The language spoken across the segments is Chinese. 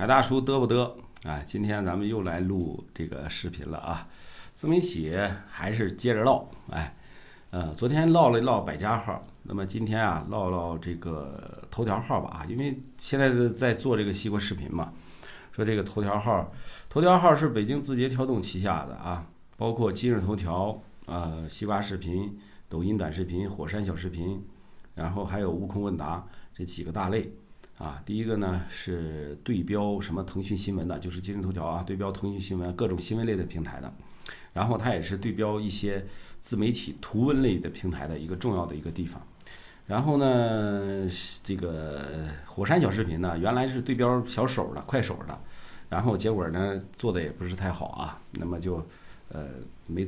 海大叔嘚不嘚？哎，今天咱们又来录这个视频了啊！自媒体还是接着唠，哎，呃，昨天唠了唠百家号，那么今天啊，唠唠这个头条号吧啊，因为现在在做这个西瓜视频嘛，说这个头条号，头条号是北京字节跳动旗下的啊，包括今日头条、呃西瓜视频、抖音短视频、火山小视频，然后还有悟空问答这几个大类。啊，第一个呢是对标什么腾讯新闻的，就是今日头条啊，对标腾讯新闻各种新闻类的平台的，然后它也是对标一些自媒体图文类的平台的一个重要的一个地方。然后呢，这个火山小视频呢，原来是对标小手的、快手的，然后结果呢做的也不是太好啊，那么就呃没，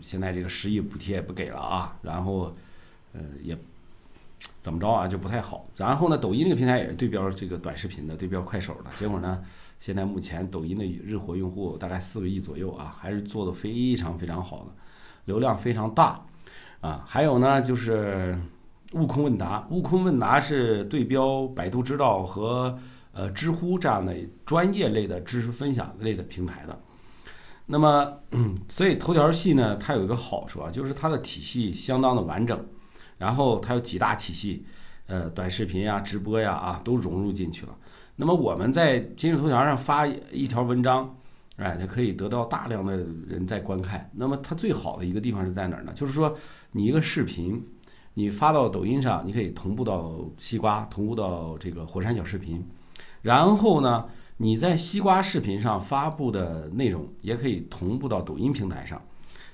现在这个十亿补贴也不给了啊，然后呃也。怎么着啊，就不太好。然后呢，抖音这个平台也是对标这个短视频的，对标快手的。结果呢，现在目前抖音的日活用户大概四个亿左右啊，还是做的非常非常好的，流量非常大啊。还有呢，就是悟空问答，悟空问答是对标百度知道和呃知乎这样的专业类的知识分享类的平台的。那么，所以头条系呢，它有一个好处啊，就是它的体系相当的完整。然后它有几大体系，呃，短视频呀、直播呀啊，都融入进去了。那么我们在今日头条上发一条文章，哎，就可以得到大量的人在观看。那么它最好的一个地方是在哪儿呢？就是说，你一个视频，你发到抖音上，你可以同步到西瓜，同步到这个火山小视频。然后呢，你在西瓜视频上发布的内容，也可以同步到抖音平台上。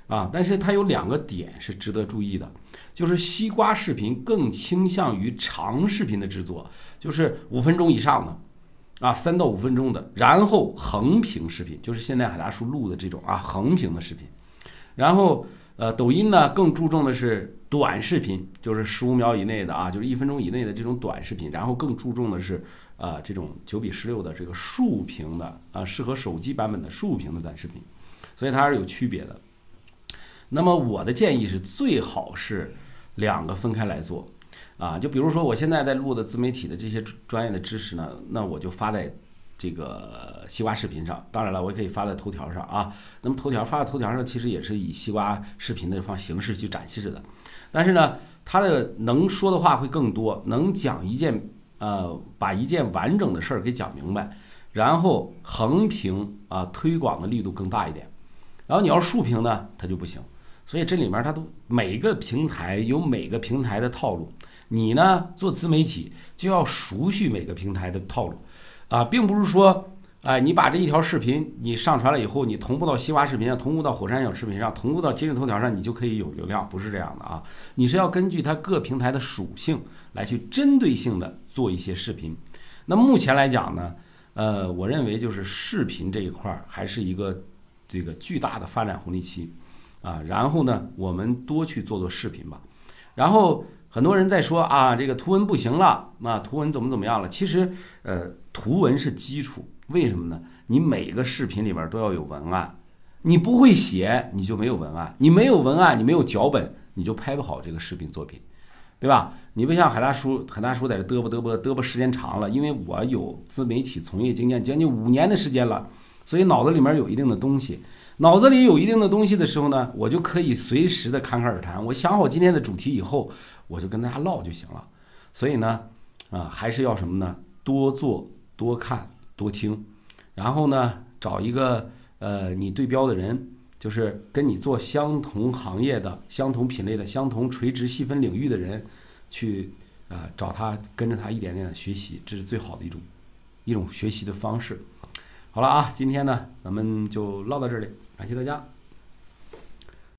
啊，但是它有两个点是值得注意的，就是西瓜视频更倾向于长视频的制作，就是五分钟以上的，啊，三到五分钟的，然后横屏视频，就是现在海大叔录的这种啊横屏的视频，然后呃，抖音呢更注重的是短视频，就是十五秒以内的啊，就是一分钟以内的这种短视频，然后更注重的是啊这种九比十六的这个竖屏的啊，适合手机版本的竖屏的短视频，所以它是有区别的。那么我的建议是最好是两个分开来做，啊，就比如说我现在在录的自媒体的这些专业的知识呢，那我就发在这个西瓜视频上。当然了，我也可以发在头条上啊。那么头条发在头条上，其实也是以西瓜视频的方形式去展示的。但是呢，它的能说的话会更多，能讲一件呃，把一件完整的事儿给讲明白，然后横屏啊推广的力度更大一点。然后你要竖屏呢，它就不行。所以这里面它都每个平台有每个平台的套路，你呢做自媒体就要熟悉每个平台的套路，啊，并不是说，哎，你把这一条视频你上传了以后，你同步到西瓜视频上，同步到火山小视频上，同步到今日头条上，你就可以有流量，不是这样的啊，你是要根据它各平台的属性来去针对性的做一些视频。那目前来讲呢，呃，我认为就是视频这一块儿还是一个这个巨大的发展红利期。啊，然后呢，我们多去做做视频吧。然后很多人在说啊，这个图文不行了，那图文怎么怎么样了？其实，呃，图文是基础，为什么呢？你每个视频里边都要有文案，你不会写，你就没有文案；你没有文案，你没有脚本，你就拍不好这个视频作品，对吧？你不像海大叔，海大叔在这嘚啵嘚啵嘚啵时间长了，因为我有自媒体从业经验将近五年的时间了，所以脑子里面有一定的东西。脑子里有一定的东西的时候呢，我就可以随时的侃侃而谈。我想好今天的主题以后，我就跟大家唠就行了。所以呢，啊，还是要什么呢？多做、多看、多听，然后呢，找一个呃你对标的人，就是跟你做相同行业的、相同品类的、相同垂直细分领域的人，去啊找他，跟着他一点点的学习，这是最好的一种一种学习的方式。好了啊，今天呢，咱们就唠到这里。感谢大家。